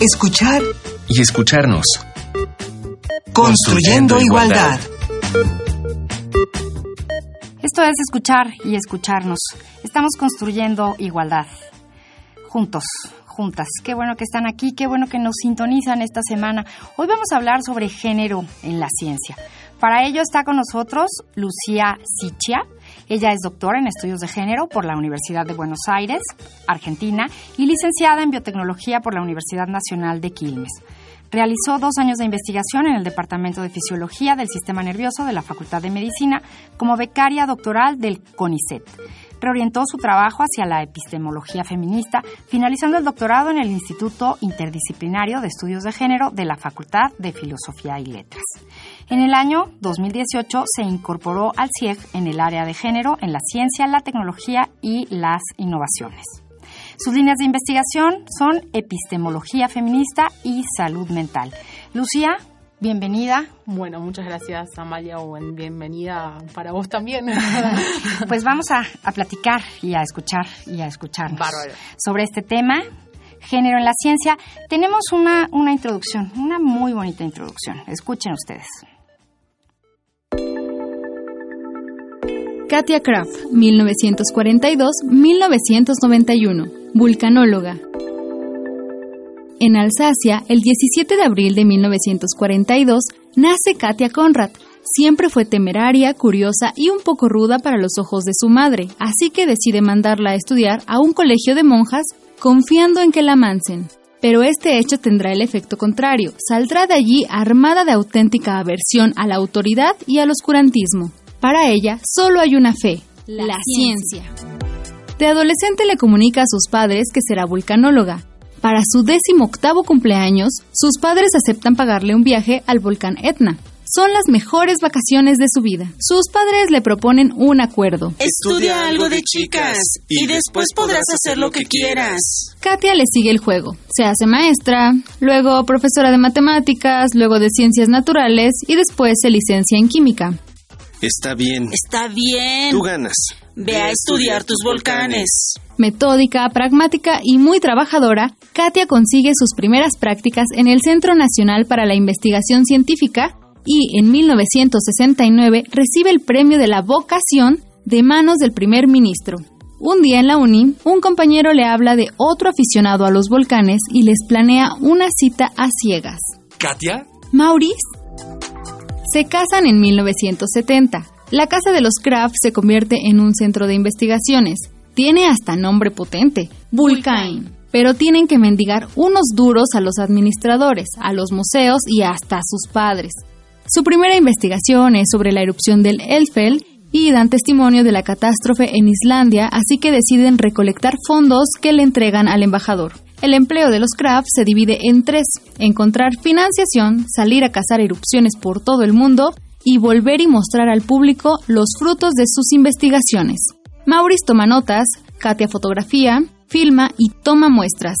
escuchar y escucharnos. Construyendo, igualdad. Esto es escuchar y escucharnos. Estamos construyendo igualdad. Juntos, juntas. Qué bueno que están aquí, qué bueno que nos sintonizan esta semana. Hoy vamos a hablar sobre género en la ciencia. Para ello está con nosotros Lucía Sichia. Ella es doctora en estudios de género por la Universidad de Buenos Aires, Argentina, y licenciada en biotecnología por la Universidad Nacional de Quilmes. Realizó dos años de investigación en el Departamento de Fisiología del Sistema Nervioso de la Facultad de Medicina como becaria doctoral del CONICET. Reorientó su trabajo hacia la epistemología feminista, finalizando el doctorado en el Instituto Interdisciplinario de Estudios de Género de la Facultad de Filosofía y Letras. En el año 2018 se incorporó al CIEG en el área de género en la ciencia, la tecnología y las innovaciones. Sus líneas de investigación son epistemología feminista y salud mental. Lucía, bienvenida. Bueno, muchas gracias Amalia, o bienvenida para vos también. pues vamos a, platicar y a escuchar y a escucharnos sobre este tema. Género en la ciencia. Tenemos una, una introducción, una muy bonita introducción. Escuchen ustedes. Katia Kraft, 1942-1991, vulcanóloga. En Alsacia, el 17 de abril de 1942, nace Katia Conrad. Siempre fue temeraria, curiosa y un poco ruda para los ojos de su madre, así que decide mandarla a estudiar a un colegio de monjas, confiando en que la mansen. Pero este hecho tendrá el efecto contrario. Saldrá de allí armada de auténtica aversión a la autoridad y al oscurantismo. Para ella solo hay una fe, la, ciencia. De adolescente le comunica a sus padres que será vulcanóloga. Para su décimo octavo cumpleaños, sus padres aceptan pagarle un viaje al volcán Etna. Son las mejores vacaciones de su vida. Sus padres le proponen un acuerdo. Estudia algo de chicas y después podrás hacer lo que quieras. Katia le sigue el juego. Se hace maestra, luego profesora de matemáticas, luego de ciencias naturales y después se licencia en química. Está bien. Está bien. Tú ganas. Ve a estudiar tus volcanes. Metódica, pragmática y muy trabajadora, Katia consigue sus primeras prácticas en el Centro Nacional para la Investigación Científica y en 1969 recibe el premio de la vocación de manos del primer ministro. Un día en la uni, un compañero le habla de otro aficionado a los volcanes y les planea una cita a ciegas. ¿Katia? Maurice se casan en 1970. La casa de los Kraft se convierte en un centro de investigaciones. Tiene hasta nombre potente, Vulcain. Pero tienen que mendigar unos duros a los administradores, a los museos y hasta a sus padres. Su primera investigación es sobre la erupción del Elfell y dan testimonio de la catástrofe en Islandia, así que deciden recolectar fondos que le entregan al embajador. El empleo de los Kraft se divide en tres, encontrar financiación, salir a cazar erupciones por todo el mundo y volver y mostrar al público los frutos de sus investigaciones. Maurice toma notas, Katia fotografía, filma y toma muestras.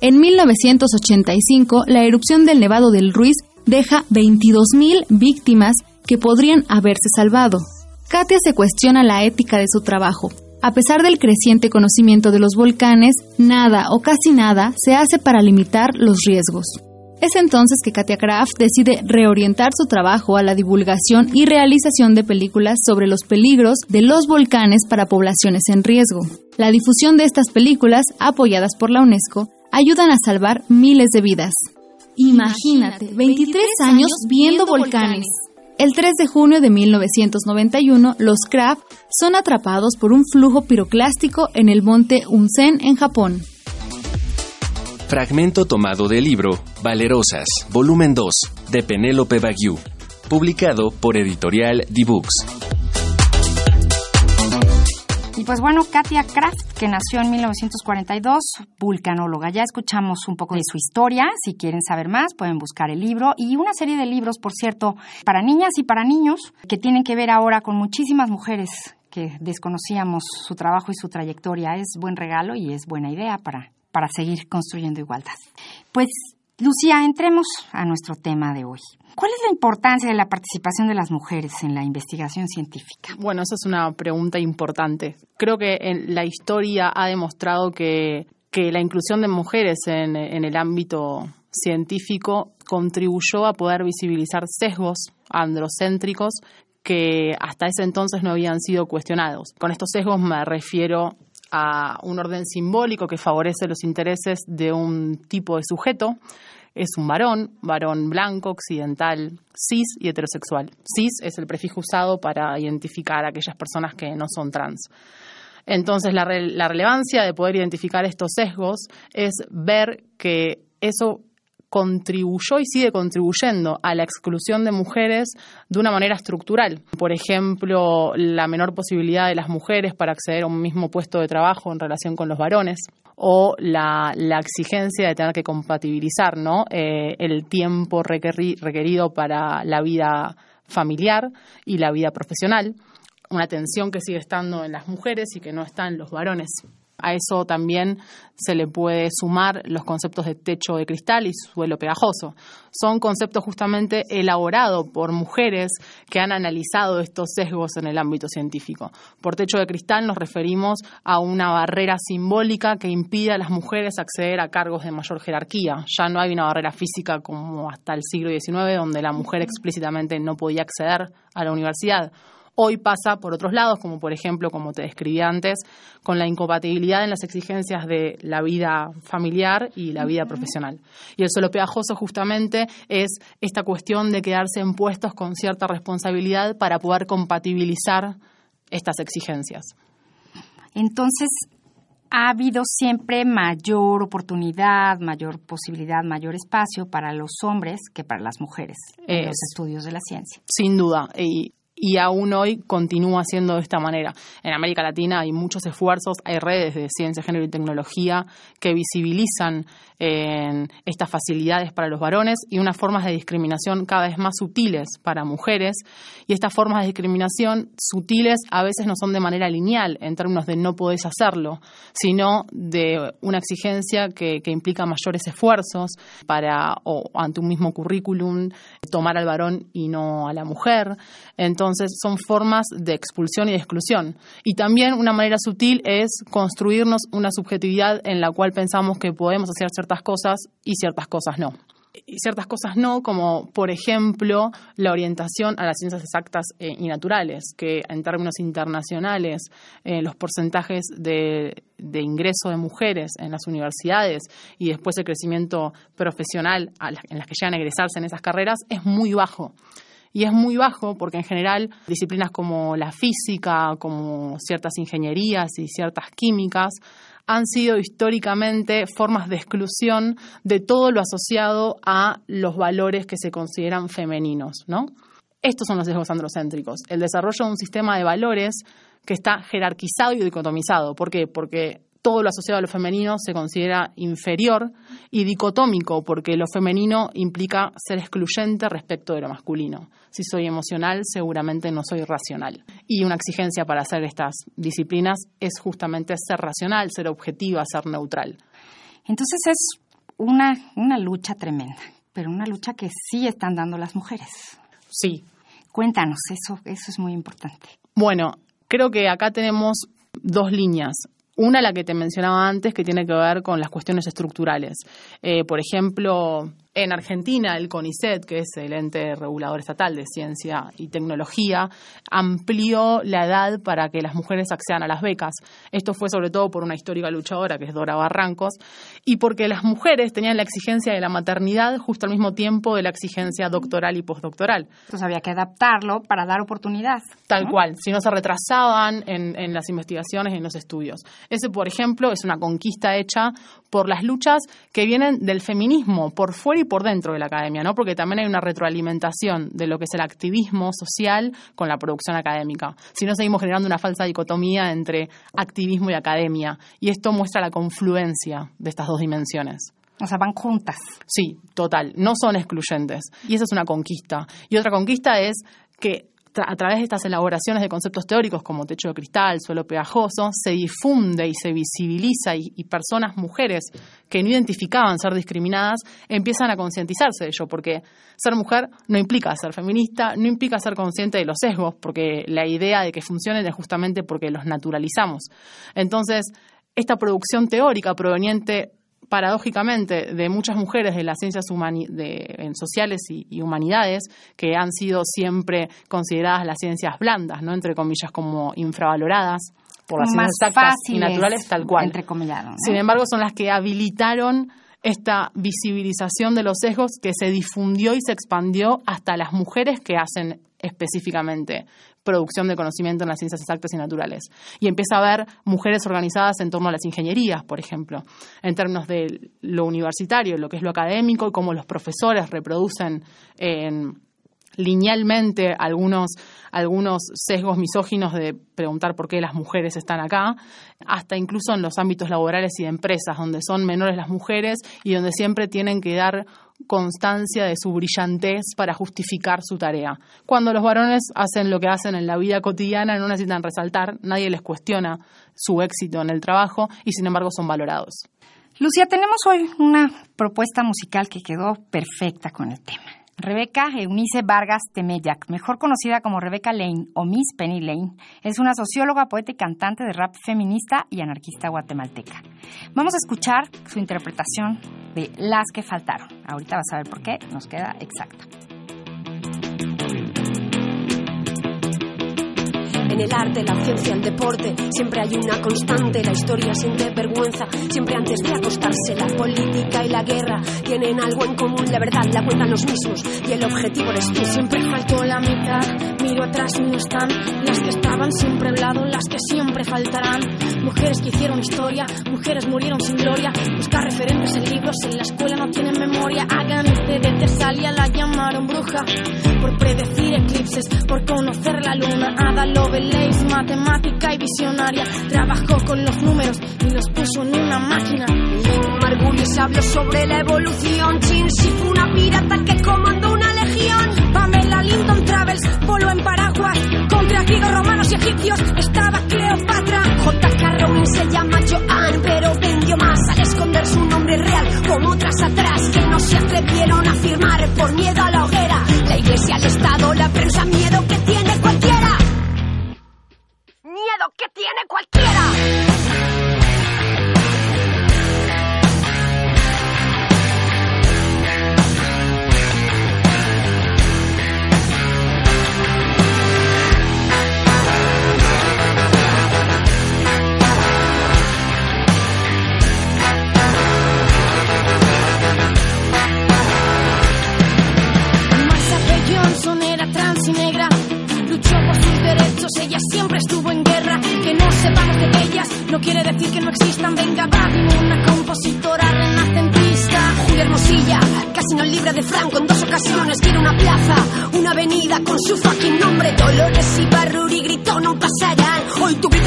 En 1985, la erupción del Nevado del Ruiz deja 22.000 víctimas que podrían haberse salvado. Katia se cuestiona la ética de su trabajo a pesar del creciente conocimiento de los volcanes, nada o casi nada se hace para limitar los riesgos. Es entonces que Katia Kraft decide reorientar su trabajo a la divulgación y realización de películas sobre los peligros de los volcanes para poblaciones en riesgo. La difusión de estas películas, apoyadas por la UNESCO, ayudan a salvar miles de vidas. Imagínate, 23 años viendo volcanes. El 3 de junio de 1991, los Kraft son atrapados por un flujo piroclástico en el monte Unsen en Japón. Fragmento tomado del libro Valerosas, volumen 2, de Penélope Bagiu, publicado por editorial D-Books. Y pues bueno, Katia Kraft, que nació en 1942, vulcanóloga. Ya escuchamos un poco de su historia. Si quieren saber más, pueden buscar el libro y una serie de libros, por cierto, para niñas y para niños, que tienen que ver ahora con muchísimas mujeres que desconocíamos su trabajo y su trayectoria. Es buen regalo y es buena idea para, para seguir construyendo igualdad. Pues, Lucía, entremos a nuestro tema de hoy. ¿Cuál es la importancia de la participación de las mujeres en la investigación científica? Bueno, esa es una pregunta importante. Creo que en la historia ha demostrado que que la inclusión de mujeres en, en el ámbito científico contribuyó a poder visibilizar sesgos androcéntricos que hasta ese entonces no habían sido cuestionados. Con estos sesgos me refiero a un orden simbólico que favorece los intereses de un tipo de sujeto. Es un varón, varón blanco, occidental, cis y heterosexual. Cis es el prefijo usado para identificar a aquellas personas que no son trans. Entonces, la, la relevancia de poder identificar estos sesgos es ver que eso contribuyó y sigue contribuyendo a la exclusión de mujeres de una manera estructural. Por ejemplo, la menor posibilidad de las mujeres para acceder a un mismo puesto de trabajo en relación con los varones o la, exigencia de tener que compatibilizar ¿no? Eh, el tiempo requerido para la vida familiar y la vida profesional, una tensión que sigue estando en las mujeres y que no está en los varones. A eso también se le puede sumar los conceptos de techo de cristal y suelo pegajoso. Son conceptos justamente elaborados por mujeres que han analizado estos sesgos en el ámbito científico. Por techo de cristal nos referimos a una barrera simbólica que impide a las mujeres acceder a cargos de mayor jerarquía. Ya no hay una barrera física como hasta el siglo XIX, donde la mujer explícitamente no podía acceder a la universidad Hoy pasa por otros lados, como por ejemplo, como te describí antes, con la incompatibilidad en las exigencias de la vida familiar y la vida profesional. Y el suelo pegajoso justamente es esta cuestión de quedarse en puestos con cierta responsabilidad para poder compatibilizar estas exigencias. Entonces, ha habido siempre mayor oportunidad, mayor posibilidad, mayor espacio para los hombres que para las mujeres en los estudios de la ciencia. Sin duda. Y y aún hoy continúa siendo de esta manera. En América Latina hay muchos esfuerzos, hay redes de ciencia, género y tecnología que visibilizan eh, estas facilidades para los varones y unas formas de discriminación cada vez más sutiles para mujeres. Y estas formas de discriminación sutiles a veces no son de manera lineal en términos de no podés hacerlo, sino de una exigencia que, que implica mayores esfuerzos para, o ante un mismo currículum, tomar al varón y no a la mujer. Entonces son formas de expulsión y de exclusión. Y también una manera sutil es construirnos una subjetividad en la cual pensamos que podemos hacer ciertas cosas y ciertas cosas no y ciertas cosas no, como por ejemplo la orientación a las ciencias exactas eh, y naturales, que en términos internacionales eh, los porcentajes de, ingreso de mujeres en las universidades y después el crecimiento profesional en las que llegan a egresarse en esas carreras es muy bajo y es muy bajo porque en general disciplinas como la física, como ciertas ingenierías y ciertas químicas han sido históricamente formas de exclusión de todo lo asociado a los valores que se consideran femeninos, ¿no? Estos son los sesgos androcéntricos, el desarrollo de un sistema de valores que está jerarquizado y dicotomizado. ¿Por qué? Porque todo lo asociado a lo femenino se considera inferior y dicotómico, porque lo femenino implica ser excluyente respecto de lo masculino. Si soy emocional, seguramente no soy racional. Y una exigencia para hacer estas disciplinas es justamente ser racional, ser objetiva, ser neutral. Entonces es una, una lucha tremenda, pero una lucha que sí están dando las mujeres. Sí. Cuéntanos, eso, eso es muy importante. Bueno, creo que acá tenemos dos líneas. Una, la que te mencionaba antes, que tiene que ver con las cuestiones estructurales. Eh, por ejemplo, en Argentina, el CONICET, que es el ente regulador estatal de ciencia y tecnología, amplió la edad para que las mujeres accedan a las becas. Esto fue sobre todo por una histórica luchadora, que es Dora Barrancos, y porque las mujeres tenían la exigencia de la maternidad justo al mismo tiempo de la exigencia doctoral y postdoctoral. Entonces había que adaptarlo para dar oportunidad. Tal cual, si no se retrasaban en, en las investigaciones y en los estudios. Ese, por ejemplo, es una conquista hecha por las luchas que vienen del feminismo, por fuera y por dentro de la academia, ¿no? Porque también hay una retroalimentación de lo que es el activismo social con la producción académica. Si no, seguimos generando una falsa dicotomía entre activismo y academia. Y esto muestra la confluencia de estas dos dimensiones. O sea, van juntas. Sí, total. No son excluyentes. Y esa es una conquista. Y otra conquista es que a través de estas elaboraciones de conceptos teóricos como techo de cristal, suelo pegajoso, se difunde y se visibiliza y, personas, mujeres que no identificaban ser discriminadas, empiezan a concientizarse de ello, porque ser mujer no implica ser feminista, no implica ser consciente de los sesgos, porque la idea de que funcionen es justamente porque los naturalizamos. Entonces, esta producción teórica proveniente paradójicamente de muchas mujeres de las ciencias de, sociales y, humanidades que han sido siempre consideradas las ciencias blandas, no entre comillas como infravaloradas por las ciencias exactas y naturales tal cual. Entre Sin embargo, son las que habilitaron esta visibilización de los sesgos que se difundió y se expandió hasta las mujeres que hacen específicamente producción de conocimiento en las ciencias exactas y naturales. Y empieza a haber mujeres organizadas en torno a las ingenierías, por ejemplo, en términos de lo universitario, lo que es lo académico y cómo los profesores reproducen linealmente algunos, algunos sesgos misóginos de preguntar por qué las mujeres están acá, hasta incluso en los ámbitos laborales y de empresas, donde son menores las mujeres y donde siempre tienen que dar constancia de su brillantez para justificar su tarea. Cuando los varones hacen lo que hacen en la vida cotidiana, no necesitan resaltar, nadie les cuestiona su éxito en el trabajo y sin embargo son valorados. Lucia, tenemos hoy una propuesta musical que quedó perfecta con el tema. Rebeca Eunice Vargas Temeyac, mejor conocida como Rebeca Lane o Miss Penny Lane, es una socióloga, poeta y cantante de rap feminista y anarquista guatemalteca. Vamos a escuchar su interpretación de Las que faltaron. Ahorita vas a ver por qué, nos queda exacta. En el arte, la ciencia, el deporte, siempre hay una constante. La historia siente vergüenza, siempre antes de acostarse. La política y la guerra tienen algo en común. La verdad la cuentan los mismos y el objetivo eres tú. Siempre faltó la mitad, miro atrás y no están. Las que estaban siempre al lado, las que siempre faltarán. Mujeres que hicieron historia, mujeres murieron sin gloria. Buscar referentes en libros, en la escuela no tienen memoria. Hagan este de Tesalia, la llamaron bruja. Por predecir eclipses, por conocer la luna. Ada Love leyes, matemática y visionaria. Trabajó con los números y los puso en una máquina. Margulis habló sobre la evolución. Chin fue una pirata que comandó una legión. Pamela Linton Travels voló en paraguas. Contra griegos, romanos y egipcios estaba Cleopatra. J.K. Rowling se llama Joan, pero vendió más al esconder su nombre real. Como otras atrás que no se atrevieron a firmar por miedo a. La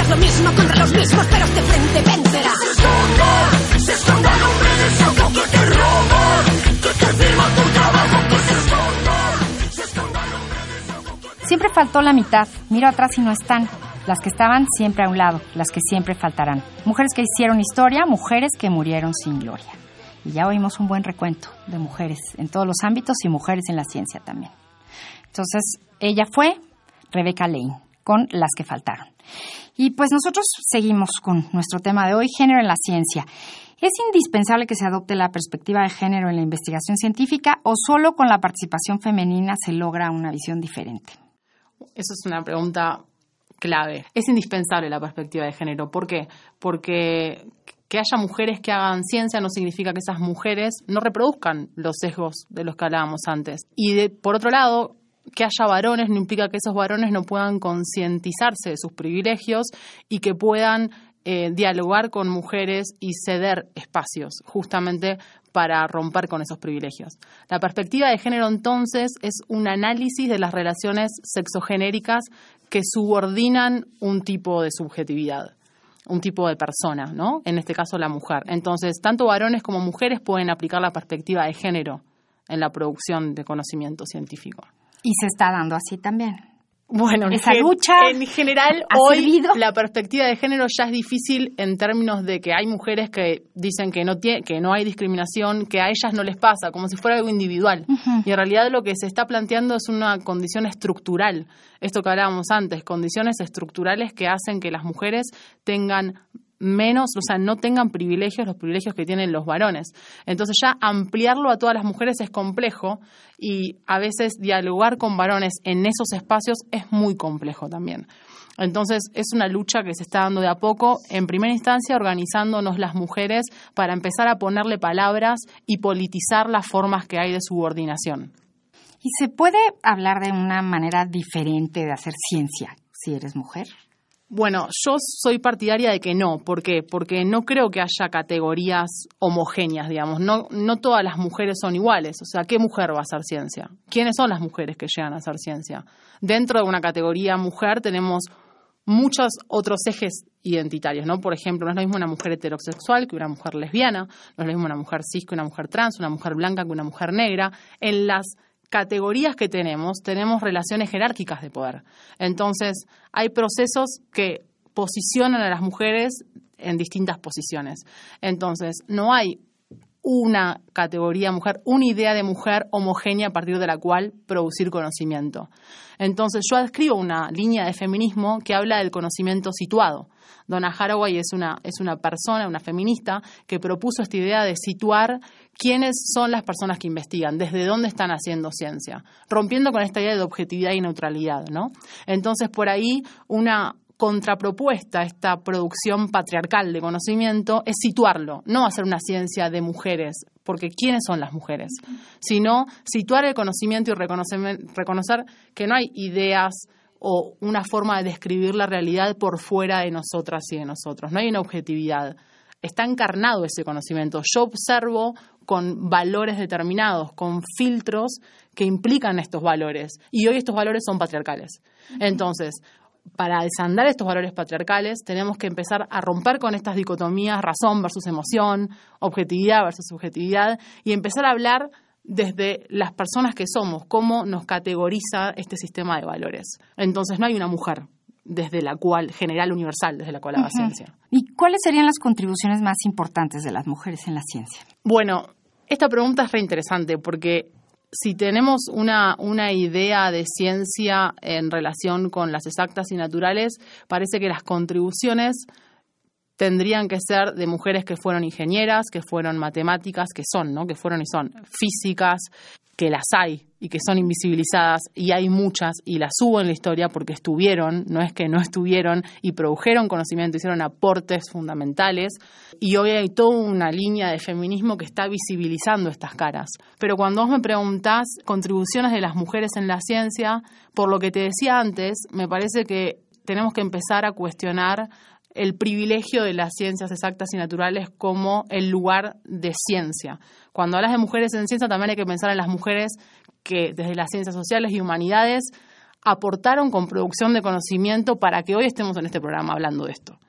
Lo mismo contra los mismos, pero este frente vencerá. Se esconda, se esconda el hombre de que te roba, que te firma tu trabajo, que se esconda, se esconda el hombre de Siempre faltó la mitad. Miro atrás y no están las que estaban siempre a un lado, las que siempre faltarán. Mujeres que hicieron historia, mujeres que murieron sin gloria. Y ya oímos un buen recuento de mujeres en todos los ámbitos y mujeres en la ciencia también. Entonces, ella fue Rebecca Lane, con las que faltaron. Y pues nosotros seguimos con nuestro tema de hoy, género en la ciencia. ¿Es indispensable que se adopte la perspectiva de género en la investigación científica o solo con la participación femenina se logra una visión diferente? Esa es una pregunta clave. Es indispensable la perspectiva de género. ¿Por qué? Porque que haya mujeres que hagan ciencia no significa que esas mujeres no reproduzcan los sesgos de los que hablábamos antes. Y por otro lado, que haya varones no implica que esos varones no puedan concientizarse de sus privilegios y que puedan eh, dialogar con mujeres y ceder espacios justamente para romper con esos privilegios. La perspectiva de género entonces es un análisis de las relaciones sexogenéricas que subordinan un tipo de subjetividad, un tipo de persona, ¿no? En este caso la mujer. Entonces, tanto varones como mujeres pueden aplicar la perspectiva de género en la producción de conocimiento científico. Y se está dando así también. Bueno, esa lucha en general hoy la perspectiva de género ya es difícil en términos de que hay mujeres que dicen que no tiene, que no hay discriminación, que a ellas no les pasa, como si fuera algo individual. Y en realidad lo que se está planteando es una condición estructural. Esto que hablábamos antes, condiciones estructurales que hacen que las mujeres tengan menos, o sea, no tengan privilegios, los privilegios que tienen los varones. Entonces ya ampliarlo a todas las mujeres es complejo y a veces dialogar con varones en esos espacios es muy complejo también. Entonces es una lucha que se está dando de a poco, en primera instancia organizándonos las mujeres para empezar a ponerle palabras y politizar las formas que hay de subordinación. ¿Y se puede hablar de una manera diferente de hacer ciencia si eres mujer? Bueno, yo soy partidaria de que no. ¿Por qué? Porque no creo que haya categorías homogéneas, digamos. No, no todas las mujeres son iguales. O sea, ¿qué mujer va a hacer ciencia? ¿Quiénes son las mujeres que llegan a hacer ciencia? Dentro de una categoría mujer tenemos muchos otros ejes identitarios, ¿no? Por ejemplo, no es lo mismo una mujer heterosexual que una mujer lesbiana, no es lo mismo una mujer cis que una mujer trans, una mujer blanca que una mujer negra. En las categorías que tenemos, tenemos relaciones jerárquicas de poder. Entonces, hay procesos que posicionan a las mujeres en distintas posiciones. Entonces, no hay una categoría mujer, una idea de mujer homogénea a partir de la cual producir conocimiento. Entonces yo adscribo una línea de feminismo que habla del conocimiento situado. Donna Haraway es una, es una persona, una feminista, que propuso esta idea de situar quiénes son las personas que investigan, desde dónde están haciendo ciencia, rompiendo con esta idea de objetividad y neutralidad, ¿no? Entonces, por ahí, una, contrapropuesta a esta producción patriarcal de conocimiento es situarlo, no hacer una ciencia de mujeres, porque ¿quiénes son las mujeres? Sino situar el conocimiento y reconocer, que no hay ideas o una forma de describir la realidad por fuera de nosotras y de nosotros, no hay una objetividad. Está encarnado ese conocimiento. Yo observo con valores determinados, con filtros que implican estos valores. Y hoy estos valores son patriarcales. Entonces, para desandar estos valores patriarcales, tenemos que empezar a romper con estas dicotomías razón versus emoción, objetividad versus subjetividad, y empezar a hablar desde las personas que somos, cómo nos categoriza este sistema de valores. Entonces no hay una mujer desde la cual, general universal, desde la cual haga ciencia. ¿Y cuáles serían las contribuciones más importantes de las mujeres en la ciencia? Bueno, esta pregunta es reinteresante porque si tenemos una, una idea de ciencia en relación con las exactas y naturales, parece que las contribuciones tendrían que ser de mujeres que fueron ingenieras, que fueron matemáticas, que son, ¿no? Que fueron y son físicas, que las hay y que son invisibilizadas y hay muchas y las hubo en la historia porque estuvieron, no es que no estuvieron y produjeron conocimiento, hicieron aportes fundamentales y hoy hay toda una línea de feminismo que está visibilizando estas caras. Pero cuando vos me preguntás contribuciones de las mujeres en la ciencia, por lo que te decía antes, me parece que tenemos que empezar a cuestionar el privilegio de las ciencias exactas y naturales como el lugar de ciencia. Cuando hablas de mujeres en ciencia, también hay que pensar en las mujeres que desde las ciencias sociales y humanidades aportaron con producción de conocimiento para que hoy estemos en este programa hablando de esto.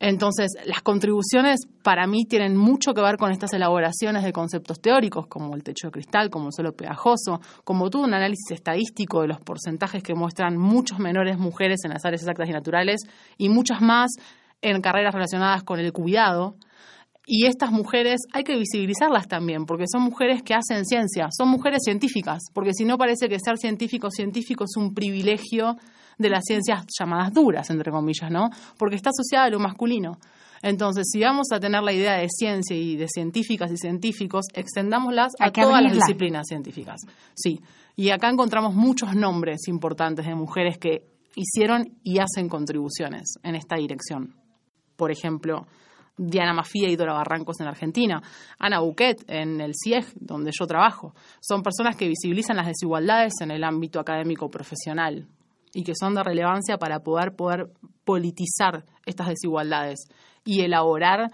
Entonces, las contribuciones para mí tienen mucho que ver con estas elaboraciones de conceptos teóricos, como el techo de cristal, como el suelo pegajoso, como todo un análisis estadístico de los porcentajes que muestran muchos menores mujeres en las áreas exactas y naturales y muchas más en carreras relacionadas con el cuidado. Y estas mujeres hay que visibilizarlas también, porque son mujeres que hacen ciencia, son mujeres científicas, porque si no parece que ser científico científico es un privilegio de las ciencias llamadas duras, entre comillas, ¿no? Porque está asociada a lo masculino. Entonces, si vamos a tener la idea de ciencia y de científicas y científicos, extendámoslas a todas las disciplinas científicas. Sí. Y acá encontramos muchos nombres importantes de mujeres que hicieron y hacen contribuciones en esta dirección por ejemplo, Diana Mafía y Dora Barrancos en Argentina, Ana Buquet en el CIEG, donde yo trabajo. Son personas que visibilizan las desigualdades en el ámbito académico profesional y que son de relevancia para poder, poder politizar estas desigualdades y elaborar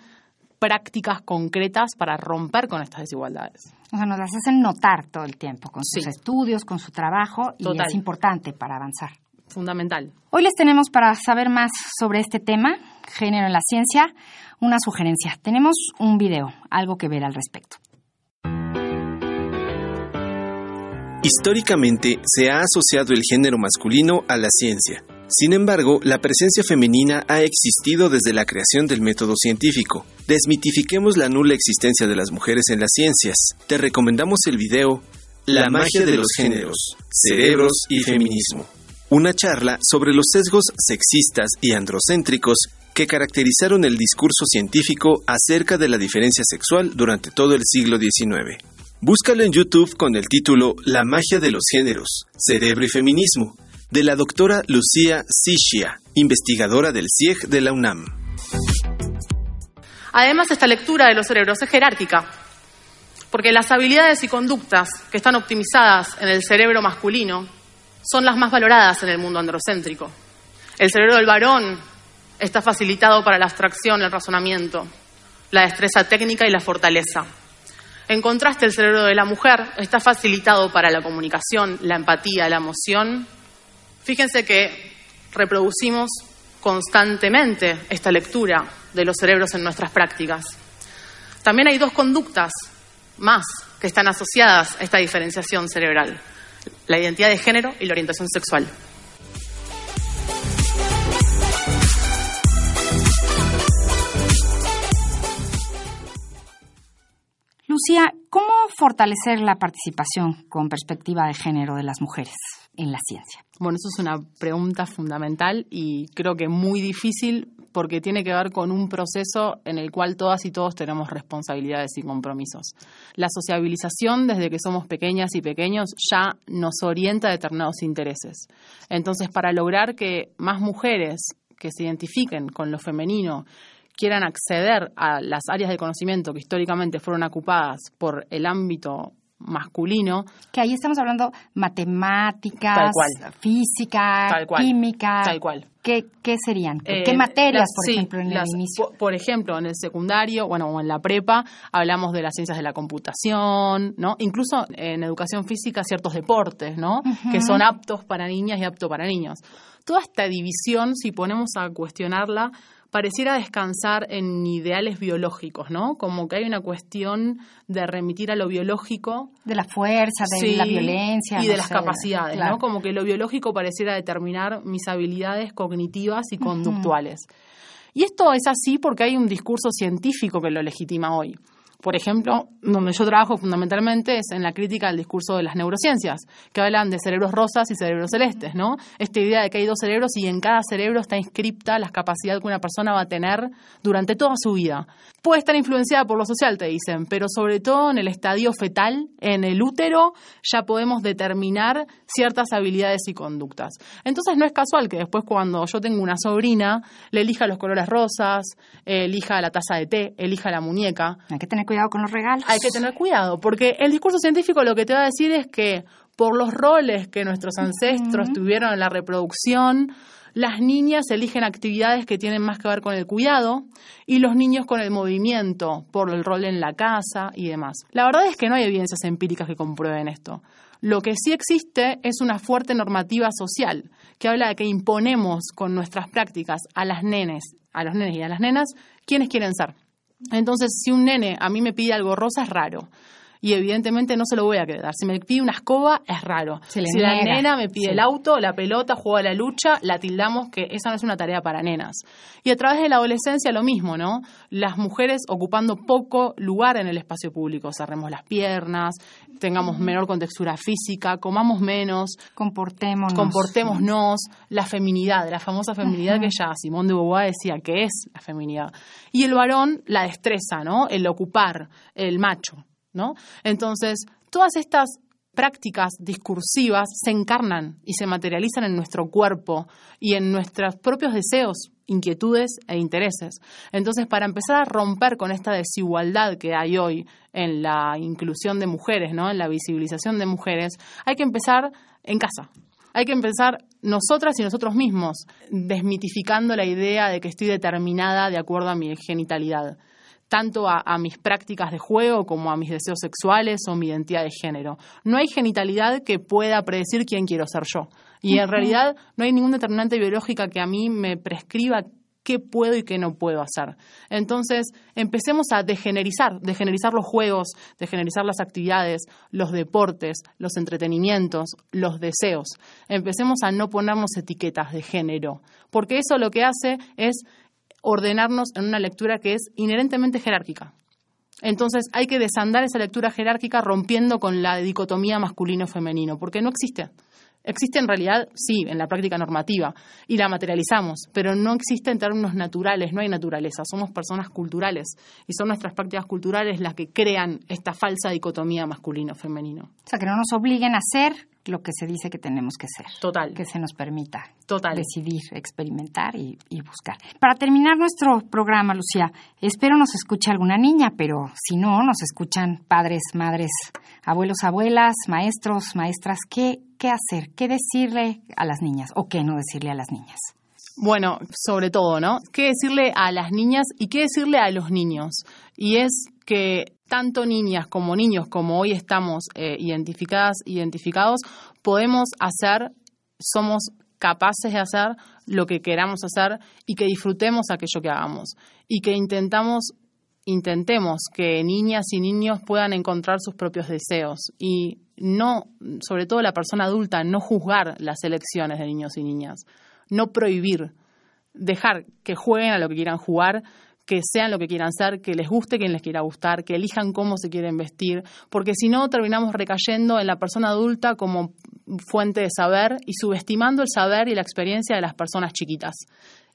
prácticas concretas para romper con estas desigualdades. O sea, nos las hacen notar todo el tiempo con sus estudios, con su trabajo y es importante para avanzar. Fundamental. Hoy les tenemos para saber más sobre este tema género en la ciencia, una sugerencia. Tenemos un video, algo que ver al respecto. Históricamente se ha asociado el género masculino a la ciencia. Sin embargo, la presencia femenina ha existido desde la creación del método científico. Desmitifiquemos la nula existencia de las mujeres en las ciencias. Te recomendamos el video La magia de los géneros, cerebros y feminismo. Una charla sobre los sesgos sexistas y androcéntricos que caracterizaron el discurso científico acerca de la diferencia sexual durante todo el siglo XIX. Búscalo en YouTube con el título La magia de los géneros, cerebro y feminismo, de la doctora Lucía Sishia, investigadora del CIEG de la UNAM. Además, esta lectura de los cerebros es jerárquica, porque las habilidades y conductas que están optimizadas en el cerebro masculino son las más valoradas en el mundo androcéntrico. El cerebro del varón está facilitado para la abstracción, el razonamiento, la destreza técnica y la fortaleza. En contraste, el cerebro de la mujer está facilitado para la comunicación, la empatía, la emoción Fíjense que reproducimos constantemente esta lectura de los cerebros en nuestras prácticas. También hay dos conductas más que están asociadas a esta diferenciación cerebral, la identidad de género y la orientación sexual. Lucía, ¿cómo fortalecer la participación con perspectiva de género de las mujeres? en la ciencia? Bueno, eso es una pregunta fundamental y creo que muy difícil porque tiene que ver con un proceso en el cual todas y todos tenemos responsabilidades y compromisos. La sociabilización desde que somos pequeñas y pequeños ya nos orienta a determinados intereses. Entonces, para lograr que más mujeres que se identifiquen con lo femenino quieran acceder a las áreas de conocimiento que históricamente fueron ocupadas por el ámbito masculino. Que ahí estamos hablando matemáticas, física, química. Tal cual. ¿Qué, serían? ¿Qué eh, materias, por ejemplo, en el inicio? Por, ejemplo, en el secundario, bueno, o en la prepa, hablamos de las ciencias de la computación, ¿no? Incluso en educación física, ciertos deportes, ¿no? Que son aptos para niñas y aptos para niños. Toda esta división, si ponemos a cuestionarla, pareciera descansar en ideales biológicos, ¿no? Como que hay una cuestión de remitir a lo biológico. De la fuerza, de la violencia. Y de las capacidades, ¿no? Como que lo biológico pareciera determinar mis habilidades cognitivas y conductuales. Y esto es así porque hay un discurso científico que lo legitima hoy por ejemplo, donde yo trabajo fundamentalmente es en la crítica del discurso de las neurociencias, que hablan de cerebros rosas y cerebros celestes, ¿no? Esta idea de que hay dos cerebros y en cada cerebro está inscripta la capacidad que una persona va a tener durante toda su vida. Puede estar influenciada por lo social, te dicen, pero sobre todo en el estadio fetal, en el útero, ya podemos determinar ciertas habilidades y conductas. Entonces no es casual que después cuando yo tengo una sobrina, le elija los colores rosas, elija la taza de té, elija la muñeca. Hay que tener cuidado con los regalos. Hay que tener cuidado, porque el discurso científico lo que te va a decir es que por los roles que nuestros ancestros tuvieron en la reproducción, las niñas eligen actividades que tienen más que ver con el cuidado y los niños con el movimiento, por el rol en la casa y demás. La verdad es que no hay evidencias empíricas que comprueben esto. Lo que sí existe es una fuerte normativa social que habla de que imponemos con nuestras prácticas a las nenes, a los nenes y a las nenas, quienes quieren ser. Entonces, si un nene a mí me pide algo rosa, es raro. Y evidentemente no se lo voy a quedar. Si me pide una escoba, es raro. si la nena me pide el auto, la pelota, juega a la lucha, la tildamos que esa no es una tarea para nenas. Y a través de la adolescencia lo mismo, ¿no? Las mujeres ocupando poco lugar en el espacio público. Cerremos las piernas, tengamos menor contextura física, comamos menos. Comportémonos. Comportémonos. La feminidad, la famosa feminidad que ya Simón de Beauvoir decía que es la feminidad. Y el varón, la destreza, ¿no? El ocupar, el macho. ¿No? Entonces, todas estas prácticas discursivas se encarnan y se materializan en nuestro cuerpo y en nuestros propios deseos, inquietudes e intereses. Entonces, para empezar a romper con esta desigualdad que hay hoy en la inclusión de mujeres, ¿no? en la visibilización de mujeres, hay que empezar en casa. Hay que empezar nosotras y nosotros mismos, desmitificando la idea de que estoy determinada de acuerdo a mi genitalidad tanto a, mis prácticas de juego como a mis deseos sexuales o mi identidad de género. No hay genitalidad que pueda predecir quién quiero ser yo. Y en realidad no hay ningún determinante biológica que a mí me prescriba qué puedo y qué no puedo hacer. Entonces, empecemos a degenerizar, degenerizar los juegos, degenerizar las actividades, los deportes, los entretenimientos, los deseos. Empecemos a no ponernos etiquetas de género, porque eso lo que hace es ordenarnos en una lectura que es inherentemente jerárquica. Entonces hay que desandar esa lectura jerárquica rompiendo con la dicotomía masculino-femenino, porque no existe. Existe en realidad, sí, en la práctica normativa, y la materializamos, pero no existe en términos naturales, no hay naturaleza, somos personas culturales, y son nuestras prácticas culturales las que crean esta falsa dicotomía masculino-femenino. O sea, que no nos obliguen a ser lo que se dice que tenemos que ser. Total. Que se nos permita Total. decidir, experimentar y, y, buscar. Para terminar nuestro programa, Lucía, espero nos escuche alguna niña, pero si no, nos escuchan padres, madres, abuelos, abuelas, maestros, maestras. ¿Qué, qué hacer? ¿Qué decirle a las niñas o qué no decirle a las niñas? Bueno, sobre todo, ¿no? ¿Qué decirle a las niñas y qué decirle a los niños? Y es que tanto niñas como niños, como hoy estamos eh, identificadas, identificados, podemos hacer, somos capaces de hacer lo que queramos hacer y que disfrutemos aquello que hagamos. Y que intentamos intentemos que niñas y niños puedan encontrar sus propios deseos y no, sobre todo la persona adulta, no juzgar las elecciones de niños y niñas, no prohibir, dejar que jueguen a lo que quieran jugar, que sean lo que quieran ser, que les guste quien les quiera gustar, que elijan cómo se quieren vestir, porque si no terminamos recayendo en la persona adulta como fuente de saber y subestimando el saber y la experiencia de las personas chiquitas.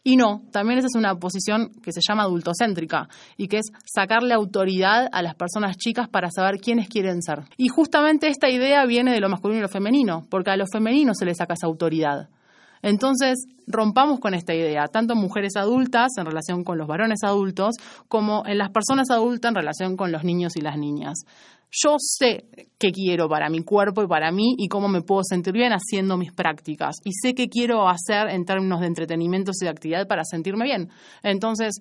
Y no, también esa es una posición que se llama adultocéntrica y que es sacarle autoridad a las personas chicas para saber quiénes quieren ser. Y justamente esta idea viene de lo masculino y lo femenino, porque a lo femenino se le saca esa autoridad. Entonces, rompamos con esta idea, tanto en mujeres adultas en relación con los varones adultos, como en las personas adultas en relación con los niños y las niñas. Yo sé qué quiero para mi cuerpo y para mí y cómo me puedo sentir bien haciendo mis prácticas. Y sé qué quiero hacer en términos de entretenimiento y de actividad para sentirme bien. Entonces,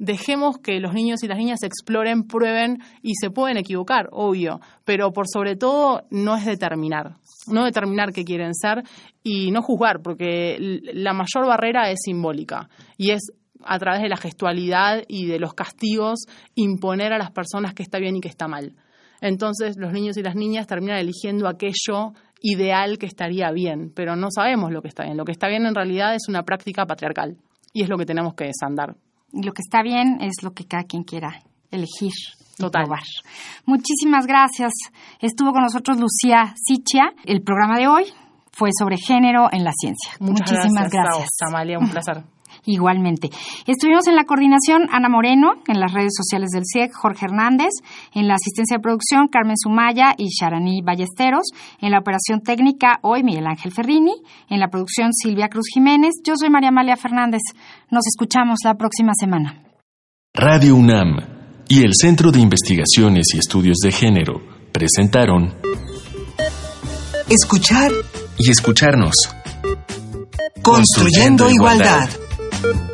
dejemos que los niños y las niñas exploren, prueben y se pueden equivocar, obvio, pero por sobre todo no es determinar, no determinar qué quieren ser y no juzgar, porque la mayor barrera es simbólica y es a través de la gestualidad y de los castigos imponer a las personas que está bien y que está mal. Entonces los niños y las niñas terminan eligiendo aquello ideal que estaría bien, pero no sabemos lo que está bien. Lo que está bien en realidad es una práctica patriarcal y es lo que tenemos que desandar. Lo que está bien es lo que cada quien quiera elegir. Total. probar. Muchísimas gracias. Estuvo con nosotros Lucía Sichia. El programa de hoy fue sobre género en la ciencia. Muchas Muchísimas gracias. gracias. Amalia, un placer. Igualmente. Estuvimos en la coordinación Ana Moreno, en las redes sociales del CIEC Jorge Hernández, en la asistencia de producción Carmen Sumaya y Sharani Ballesteros, en la operación técnica hoy Miguel Ángel Ferrini, en la producción Silvia Cruz Jiménez. Yo soy María Amalia Fernández. Nos escuchamos la próxima semana. Radio UNAM y el Centro de Investigaciones y Estudios de Género presentaron Escuchar y escucharnos. Construyendo Igualdad. thank you